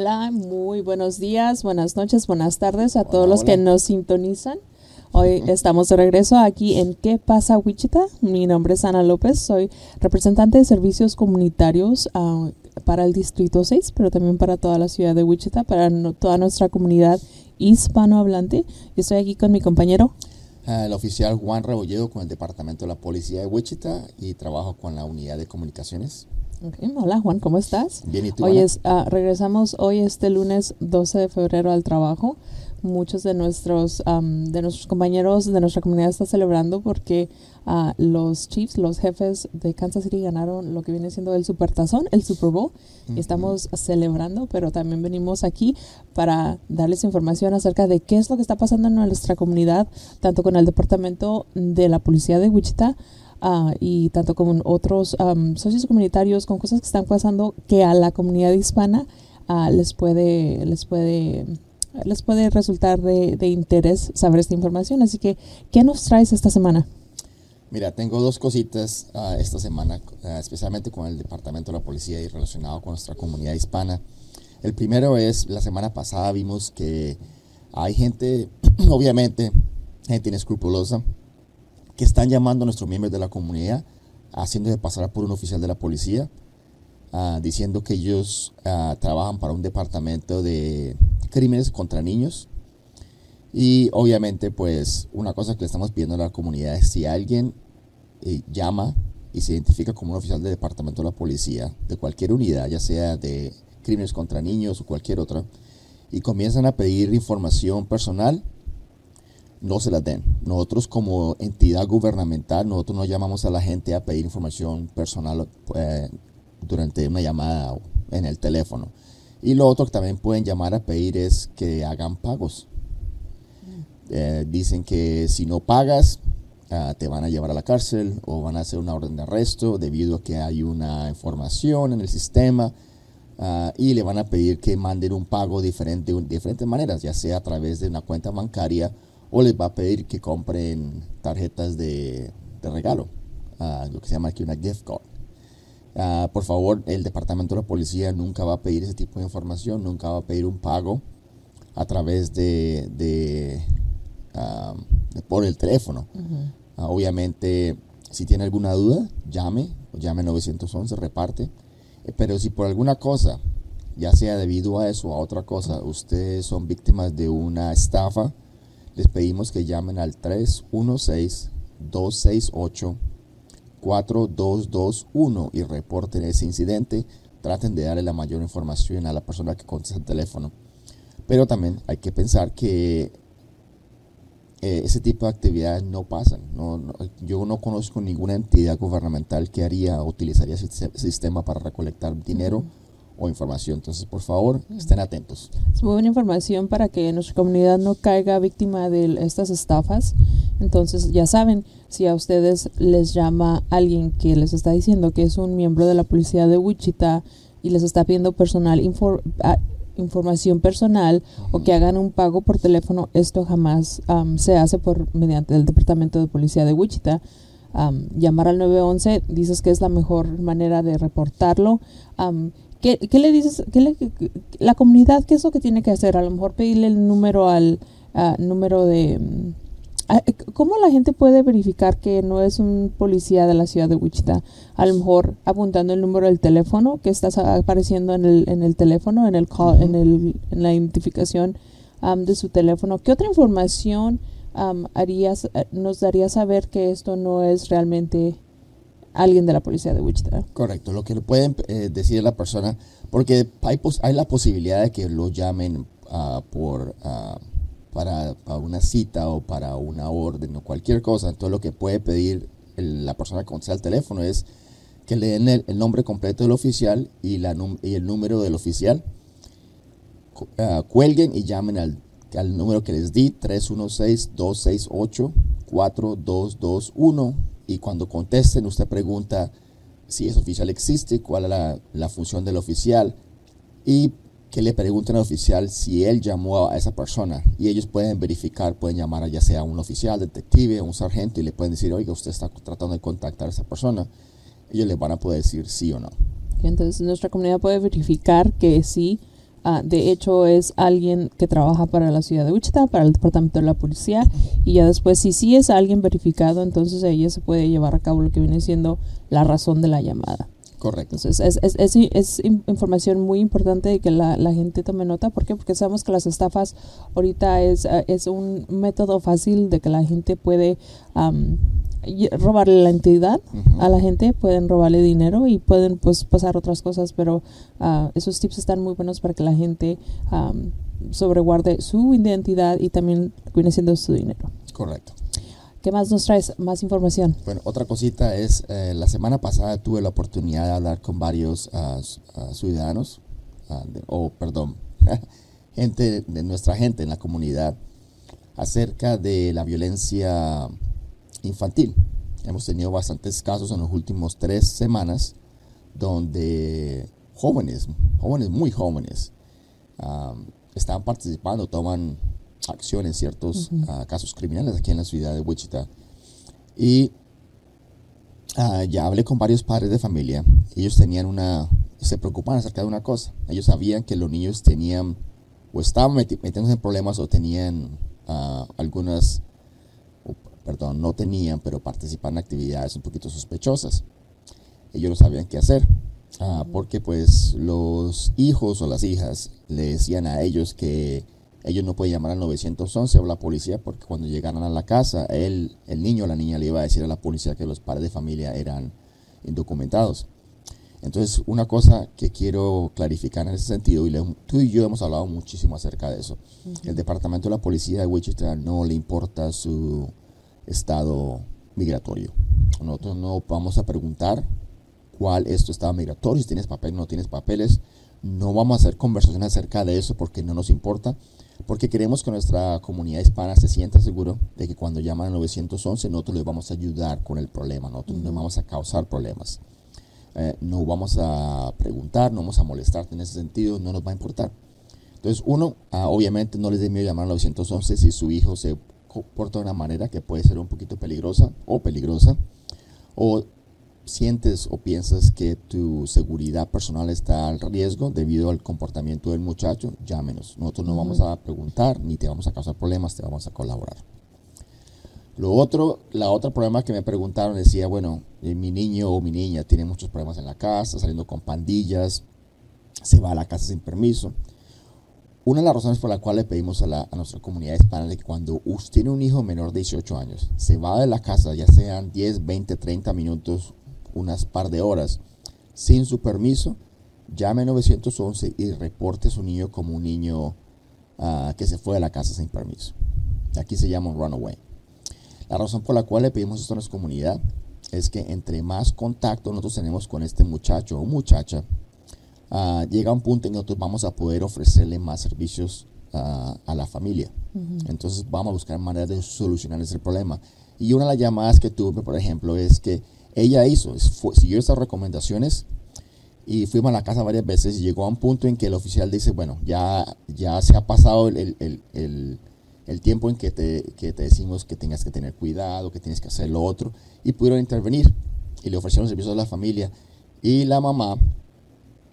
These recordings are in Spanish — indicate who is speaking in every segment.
Speaker 1: Hola, muy buenos días, buenas noches, buenas tardes a todos los que nos sintonizan. Hoy estamos de regreso aquí en ¿Qué pasa Wichita? Mi nombre es Ana López, soy representante de servicios comunitarios ah, para el Distrito 6, pero también para toda la ciudad de Wichita, para toda nuestra comunidad hispanohablante. Yo estoy aquí con mi compañero.
Speaker 2: Ah, el oficial Juan Rebolledo con el Departamento de la Policía de Wichita y trabajo con la Unidad de Comunicaciones.
Speaker 1: Hola Juan, ¿cómo estás?
Speaker 2: Bien, ¿y tú?
Speaker 1: Hoy es, ah, regresamos hoy este lunes 12 de febrero al trabajo. Muchos de nuestros, de nuestros compañeros de nuestra comunidad están celebrando porque uh, los Chiefs, los jefes de Kansas City ganaron lo que viene siendo el Supertazón, el Super Bowl. Estamos celebrando, pero también venimos aquí para darles información acerca de qué es lo que está pasando en nuestra comunidad, tanto con el Departamento de la Policía de Wichita, Ah, y tanto como otros socios comunitarios con cosas que están pasando que a la comunidad hispana ah, les puede les puede les puede resultar de, interés saber esta información así que qué nos traes esta semana
Speaker 2: Mira, tengo dos cositas ah, esta semana, especialmente con el Departamento de la Policía y relacionado con nuestra comunidad hispana. El primero es, la semana pasada vimos que hay gente, obviamente, gente inescrupulosa, que están llamando a nuestros miembros de la comunidad, haciéndose pasar por un oficial de la policía, ah, diciendo que ellos ah, trabajan para un departamento de crímenes contra niños. Y obviamente, pues, una cosa que le estamos pidiendo a la comunidad es si alguien eh, llama y se identifica como un oficial del departamento de la policía, de cualquier unidad, ya sea de crímenes contra niños o cualquier otra, y comienzan a pedir información personal, no se las den. Nosotros como entidad gubernamental, nosotros no llamamos a la gente a pedir información personal eh, durante una llamada en el teléfono. Y lo otro que también pueden llamar a pedir es que hagan pagos. Eh, dicen que si no pagas, ah, te van a llevar a la cárcel o van a hacer una orden de arresto debido a que hay una información en el sistema. Ah, y le van a pedir que manden un pago diferente de diferentes maneras, ya sea a través de una cuenta bancaria o les va a pedir que compren tarjetas de, regalo, uh, lo que se llama aquí una gift card. Uh, por favor, el departamento de la policía nunca va a pedir ese tipo de información, nunca va a pedir un pago a través de, de, um, por el teléfono. Obviamente, si tiene alguna duda, llame, llame 911, reparte. Eh, pero si por alguna cosa, ya sea debido a eso o a otra cosa, ustedes son víctimas de una estafa, les pedimos que llamen al 316-268-4221 y reporten ese incidente. Traten de darle la mayor información a la persona que contesta el teléfono. Pero también hay que pensar que eh, ese tipo de actividades no pasan. yo no conozco ninguna entidad gubernamental que haría, utilizaría ese sistema para recolectar dinero o información. Entonces, por favor, estén atentos.
Speaker 1: Es muy buena información para que nuestra comunidad no caiga víctima de estas estafas. Entonces, ya saben, si a ustedes les llama alguien que les está diciendo que es un miembro de la policía de Wichita y les está pidiendo personal información personal o que hagan un pago por teléfono, esto jamás se hace por mediante el Departamento de Policía de Wichita. llamar al 911 dices que es la mejor manera de reportarlo. ¿Qué, le dices? Qué la comunidad, ¿qué es lo que tiene que hacer? A lo mejor pedirle el número al número de... Mm, ¿Cómo la gente puede verificar que no es un policía de la ciudad de Wichita? A lo mejor apuntando el número del teléfono que está apareciendo en el, en el teléfono, en, el en, el, en la identificación de su teléfono. ¿Qué otra información harías, eh, nos daría saber que esto no es realmente alguien de la policía de Wichita.
Speaker 2: Correcto, lo que pueden eh, decir la persona, porque hay, la posibilidad de que lo llamen uh, por, uh, para, una cita o para una orden o cualquier cosa. Entonces lo que puede pedir la persona que contesta el teléfono es que le den el, nombre completo del oficial y, el número del oficial. Uh, cuelguen y llamen al, al número que les di, 316-268-4221 y cuando contesten usted pregunta si ese oficial existe, cuál es la, función del oficial y que le pregunten al oficial si él llamó a esa persona y ellos pueden verificar, pueden llamar a ya sea un oficial, detective, un sargento y le pueden decir, oiga, usted está tratando de contactar a esa persona. Ellos le van a poder decir sí o no.
Speaker 1: Entonces nuestra comunidad puede verificar que sí Ah, de hecho, es alguien que trabaja para la ciudad de Wichita, para el departamento de la policía. Y ya después, si sí es alguien verificado, entonces ella se puede llevar a cabo lo que viene siendo la razón de la llamada.
Speaker 2: Correcto.
Speaker 1: Entonces, es, es, es, es información muy importante que la, la, gente tome nota. ¿Por qué? Porque sabemos que las estafas ahorita es, es un método fácil de que la gente puede um, robarle la entidad uh -huh. a la gente, pueden robarle dinero y pueden pues pasar otras cosas, pero uh, esos tips están muy buenos para que la gente um, sobreguarde su identidad y también viene siendo su dinero.
Speaker 2: Correcto.
Speaker 1: ¿Qué más nos traes? Más información.
Speaker 2: Bueno, otra cosita es, eh, la semana pasada tuve la oportunidad de hablar con varios uh, ciudadanos, o oh, perdón, gente de nuestra gente en la comunidad acerca de la violencia infantil. Hemos tenido bastantes casos en los últimos tres semanas donde jóvenes, jóvenes muy jóvenes, um, están participando, toman acción en ciertos uh -huh. uh, casos criminales aquí en la ciudad de Wichita. Y uh, ya hablé con varios padres de familia. Ellos tenían una, se preocupaban acerca de una cosa. Ellos sabían que los niños tenían, o estaban meti metiéndose en problemas o tenían algunas perdón, no tenían, pero participaban en actividades un poquito sospechosas. Ellos no sabían qué hacer, uh, porque pues los hijos o las hijas le decían a ellos que ellos no podían llamar al 911 o la policía porque cuando llegaran a la casa, él, el niño o la niña le iba a decir a la policía que los padres de familia eran indocumentados. Entonces, una cosa que quiero clarificar en ese sentido, y le, tú y yo hemos hablado muchísimo acerca de eso. Uh -huh. El Departamento de la Policía de Wichita no le importa su estado migratorio. Nosotros no vamos a preguntar cuál es tu estado migratorio, si tienes papeles o no tienes papeles. No vamos a hacer conversación acerca de eso porque no nos importa, porque queremos que nuestra comunidad hispana se sienta seguro de que cuando llaman al 911 nosotros les vamos a ayudar con el problema, nosotros no vamos a causar problemas. Eh, no vamos a preguntar, no vamos a molestarte en ese sentido, no nos va a importar. Entonces, uno, uh, obviamente no les dé miedo llamar al 911 si su hijo se comporta de una manera que puede ser un poquito peligrosa o peligrosa, o sientes o piensas que tu seguridad personal está al riesgo debido al comportamiento del muchacho, llámenos. Nosotros no vamos a preguntar ni te vamos a causar problemas, te vamos a colaborar. Lo otro, la otra problema que me preguntaron decía, bueno, eh, mi niño o mi niña tiene muchos problemas en la casa, saliendo con pandillas, se va a la casa sin permiso. Una de las razones por la cual le pedimos a, la, nuestra comunidad hispana de que cuando usted tiene un hijo menor de 18 años, se va de la casa, ya sean 10, 20, 30 minutos, unas par de horas, sin su permiso, llame 911 y reporte a su niño como un niño uh, que se fue de la casa sin permiso. Aquí se llama un runaway. La razón por la cual le pedimos esto a nuestra comunidad es que entre más contacto nosotros tenemos con este muchacho o muchacha, uh, llega un punto en que nosotros vamos a poder ofrecerle más servicios uh, a la familia. Uh -huh. Entonces vamos a buscar maneras de solucionar ese problema. Y una de las llamadas que tuve, por ejemplo, es que ella hizo, fue, siguió esas recomendaciones y fuimos a la casa varias veces y llegó a un punto en que el oficial dice, bueno, ya, ya se ha pasado el, el, el el tiempo en que te, que te, decimos que tengas que tener cuidado, que tienes que hacer lo otro, y pudieron intervenir y le ofrecieron servicios a la familia. Y la mamá,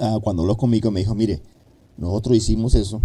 Speaker 2: uh, cuando habló conmigo, me dijo, mire, nosotros hicimos eso,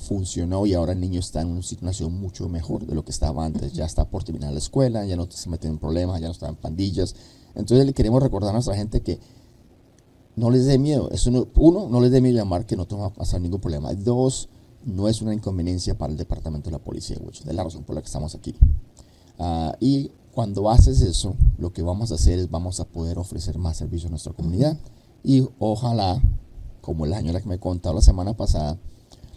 Speaker 2: funcionó y ahora el niño está en una situación mucho mejor de lo que estaba antes. Ya está por terminar la escuela, ya no se mete en problemas, ya no está en pandillas. Entonces le queremos recordar a nuestra gente que no les dé miedo. Eso no, uno, no les dé miedo llamar que no te va a pasar ningún problema. Dos, no es una inconveniencia para el departamento de la policía de es la razón por la que estamos aquí. Uh, y cuando haces eso, lo que vamos a hacer es vamos a poder ofrecer más servicios a nuestra comunidad y ojalá, como la señora que me contó la semana pasada,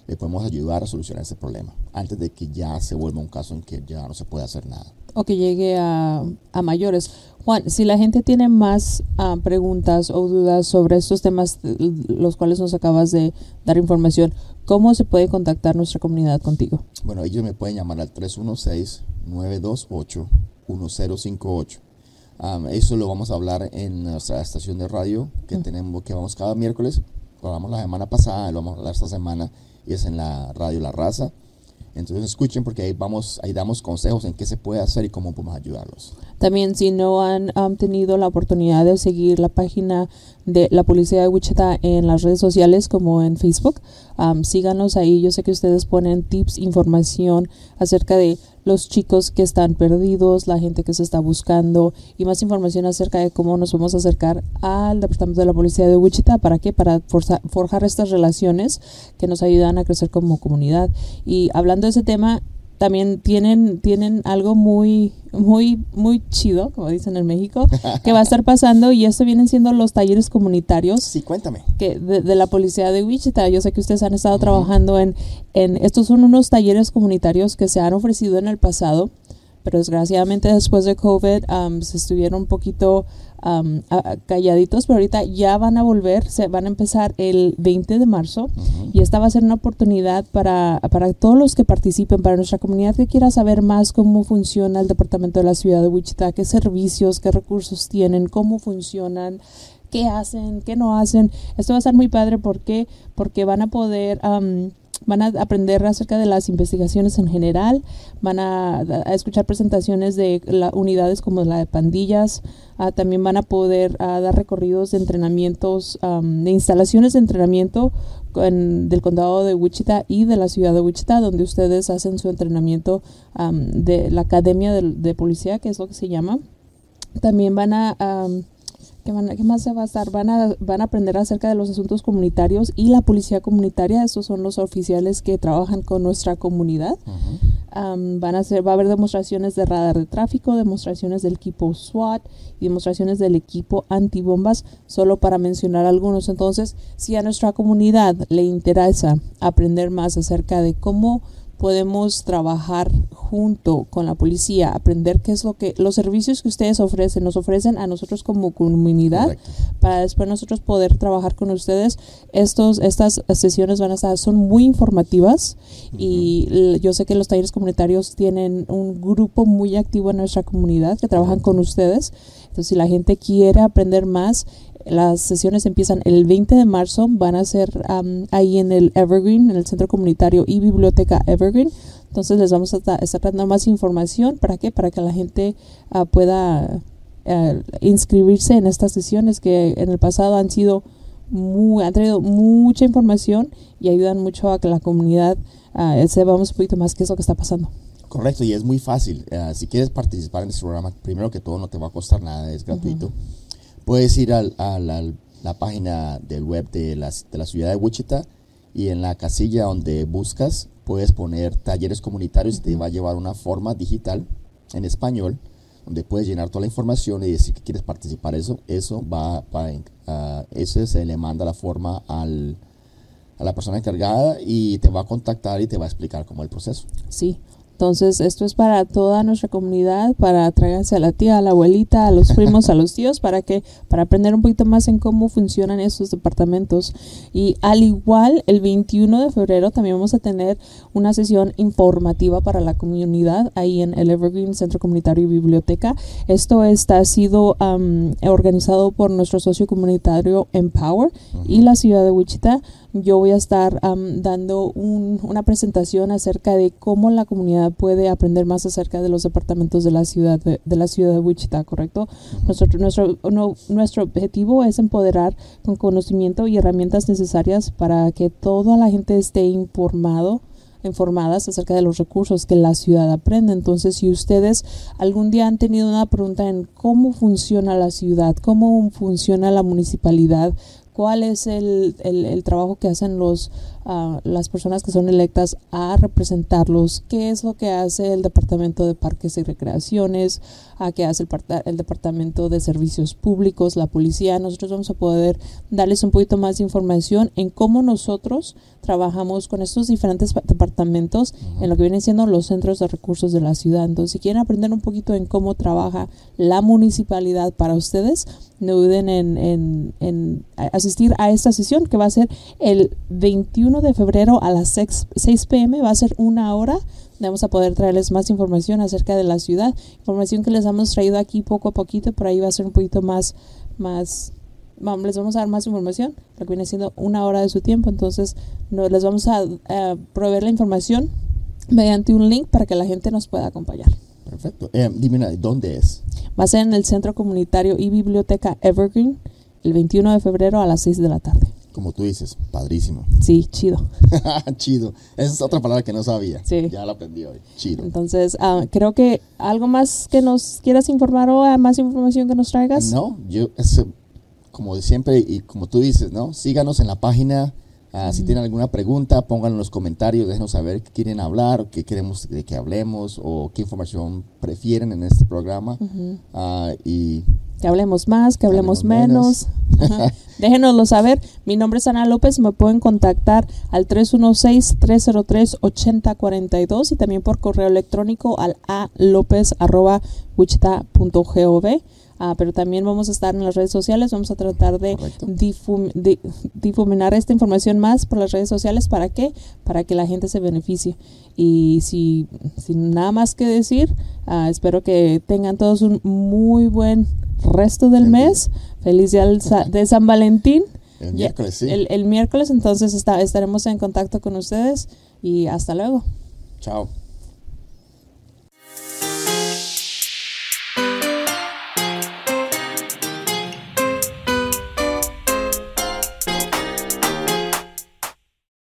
Speaker 2: le podemos ayudar a solucionar ese problema antes de que ya se vuelva un caso en que ya no se puede hacer nada.
Speaker 1: O que llegue a, a mayores. Juan, si la gente tiene más uh, preguntas o dudas sobre estos temas, los cuales nos acabas de dar información, ¿cómo se puede contactar nuestra comunidad contigo?
Speaker 2: Bueno, ellos me pueden llamar al 316-928-1058. Um, eso lo vamos a hablar en nuestra estación de radio que tenemos, que vamos cada miércoles. Lo hablamos la semana pasada, lo vamos a hablar esta semana y es en la radio La Raza. Entonces escuchen porque ahí vamos, ahí damos consejos en qué se puede hacer y cómo podemos ayudarlos.
Speaker 1: También si no han, tenido la oportunidad de seguir la página de la Policía de Wichita en las redes sociales como en Facebook, síganos ahí. Yo sé que ustedes ponen tips, información acerca de los chicos que están perdidos, la gente que se está buscando y más información acerca de cómo nos vamos a acercar al Departamento de la Policía de Wichita. ¿Para qué? Para forjar estas relaciones que nos ayudan a crecer como comunidad. Y hablando de ese tema, también tienen, tienen algo muy, muy, muy chido, como dicen en México, que va a estar pasando y esto vienen siendo los talleres comunitarios.
Speaker 2: Sí, cuéntame.
Speaker 1: Que de, la policía de Wichita. Yo sé que ustedes han estado trabajando en, en, estos son unos talleres comunitarios que se han ofrecido en el pasado, pero desgraciadamente después de COVID se estuvieron un poquito calladitos, pero ahorita ya van a volver, se van a empezar el 20 de marzo. Y esta va a ser una oportunidad para, para todos los que participen, para nuestra comunidad que quiera saber más cómo funciona el departamento de la ciudad de Wichita, qué servicios, qué recursos tienen, cómo funcionan qué hacen, qué no hacen. Esto va a ser muy padre porque porque van a poder van a aprender acerca de las investigaciones en general, van a, escuchar presentaciones de unidades como la de pandillas, ah, también van a poder ah, dar recorridos de entrenamientos, de instalaciones de entrenamiento del condado de Wichita y de la ciudad de Wichita, donde ustedes hacen su entrenamiento de la academia de, de, policía, que es lo que se llama. También van a ¿Qué, más se va a estar? Van a, van a aprender acerca de los asuntos comunitarios y la policía comunitaria. Estos son los oficiales que trabajan con nuestra comunidad. van a ser, va a haber demostraciones de radar de tráfico, demostraciones del equipo SWAT y demostraciones del equipo antibombas, solo para mencionar algunos. Entonces, si a nuestra comunidad le interesa aprender más acerca de cómo podemos trabajar junto con la policía, aprender qué es lo que los servicios que ustedes ofrecen, nos ofrecen a nosotros como comunidad para después nosotros poder trabajar con ustedes. Estos estas sesiones van a estar son muy informativas y yo sé que los talleres comunitarios tienen un grupo muy activo en nuestra comunidad que trabajan con ustedes. Entonces, si la gente quiere aprender más, las sesiones empiezan el 20 de marzo, van a ser ahí en el Evergreen, en el Centro Comunitario y Biblioteca Evergreen. Entonces les vamos a estar dando más información. ¿Para qué? Para que la gente ah, pueda eh, inscribirse en estas sesiones que en el pasado han sido muy, han traído mucha información y ayudan mucho a que la comunidad uh, sepamos un poquito más qué es lo que está pasando.
Speaker 2: Correcto, y es muy fácil. Eh, si quieres participar en este programa, primero que todo no te va a costar nada, es gratuito. Puedes ir a la página del web de la, de la ciudad de Wichita y en la casilla donde buscas puedes poner talleres comunitarios y te va a llevar una forma digital en español donde puedes llenar toda la información y decir que quieres participar. Eso eso va para uh, ese se le manda la forma al, a la persona encargada y te va a contactar y te va a explicar cómo es el proceso.
Speaker 1: Sí entonces, esto es para toda nuestra comunidad, para traerse a la tía, a la abuelita, a los primos, a los tíos, para que, para aprender un poquito más en cómo funcionan esos departamentos. Y al igual, el 21 de febrero también vamos a tener una sesión informativa para la comunidad ahí en el Evergreen Centro Comunitario y Biblioteca. Esto está ha sido organizado por nuestro socio comunitario Empower y la ciudad de Wichita yo voy a estar dando una presentación acerca de cómo la comunidad puede aprender más acerca de los departamentos de la ciudad de, la ciudad de Wichita, ¿correcto? nuestro, nuestro, nuestro objetivo es empoderar con conocimiento y herramientas necesarias para que toda la gente esté informado informadas acerca de los recursos que la ciudad aprende. Entonces, si ustedes algún día han tenido una pregunta en cómo funciona la ciudad, cómo funciona la municipalidad, cuál es el, el, trabajo que hacen los, uh, las personas que son electas a representarlos, qué es lo que hace el Departamento de Parques y Recreaciones, a qué hace el, el Departamento de Servicios Públicos, la policía. Nosotros vamos a poder darles un poquito más de información en cómo nosotros trabajamos con estos diferentes departamentos en lo que vienen siendo los centros de recursos de la ciudad. Entonces, si quieren aprender un poquito en cómo trabaja la municipalidad para ustedes, no duden en, en, en asistir a esta sesión que va a ser el 21 de febrero a las 6, 6 pm. Va a ser una hora vamos a poder traerles más información acerca de la ciudad, información que les hemos traído aquí poco a poquito, por ahí va a ser un poquito más, más, vamos, les vamos a dar más información, lo que viene siendo una hora de su tiempo, entonces no, les vamos a, proveer la información mediante un link para que la gente nos pueda acompañar.
Speaker 2: Perfecto. Eh, dime, ¿dónde es?
Speaker 1: Va a ser en el Centro Comunitario y Biblioteca Evergreen el 21 de febrero a las 6 de la tarde.
Speaker 2: Como tú dices, padrísimo.
Speaker 1: Sí, chido.
Speaker 2: Chido. Esa es otra palabra que no sabía.
Speaker 1: Sí.
Speaker 2: Ya la aprendí hoy. Chido.
Speaker 1: Entonces, ah, creo que algo más que nos quieras informar o ah, más información que nos traigas.
Speaker 2: No, yo, es, eh, como siempre, y como tú dices, ¿no? Síganos en la página. ah, Si tienen alguna pregunta, pónganlo en los comentarios, déjenos saber qué quieren hablar, o qué queremos de que hablemos, o qué información prefieren en este programa. Y
Speaker 1: Que hablemos más, que hablemos menos. Déjenoslo saber. Mi nombre es Ana López. Me pueden contactar al 316-303-8042 y también por correo electrónico al alopez.wichita.gov. Ah, pero también vamos a estar en las redes sociales. Vamos a tratar de difum- di- difuminar esta información más por las redes sociales. ¿Para qué? Para que la gente se beneficie. Y si, sin nada más que decir, ah, espero que tengan todos un muy buen resto del mes. Feliz día de San Valentín.
Speaker 2: el miércoles, sí.
Speaker 1: El, el miércoles entonces está, estaremos en contacto con ustedes y hasta luego.
Speaker 2: Chao.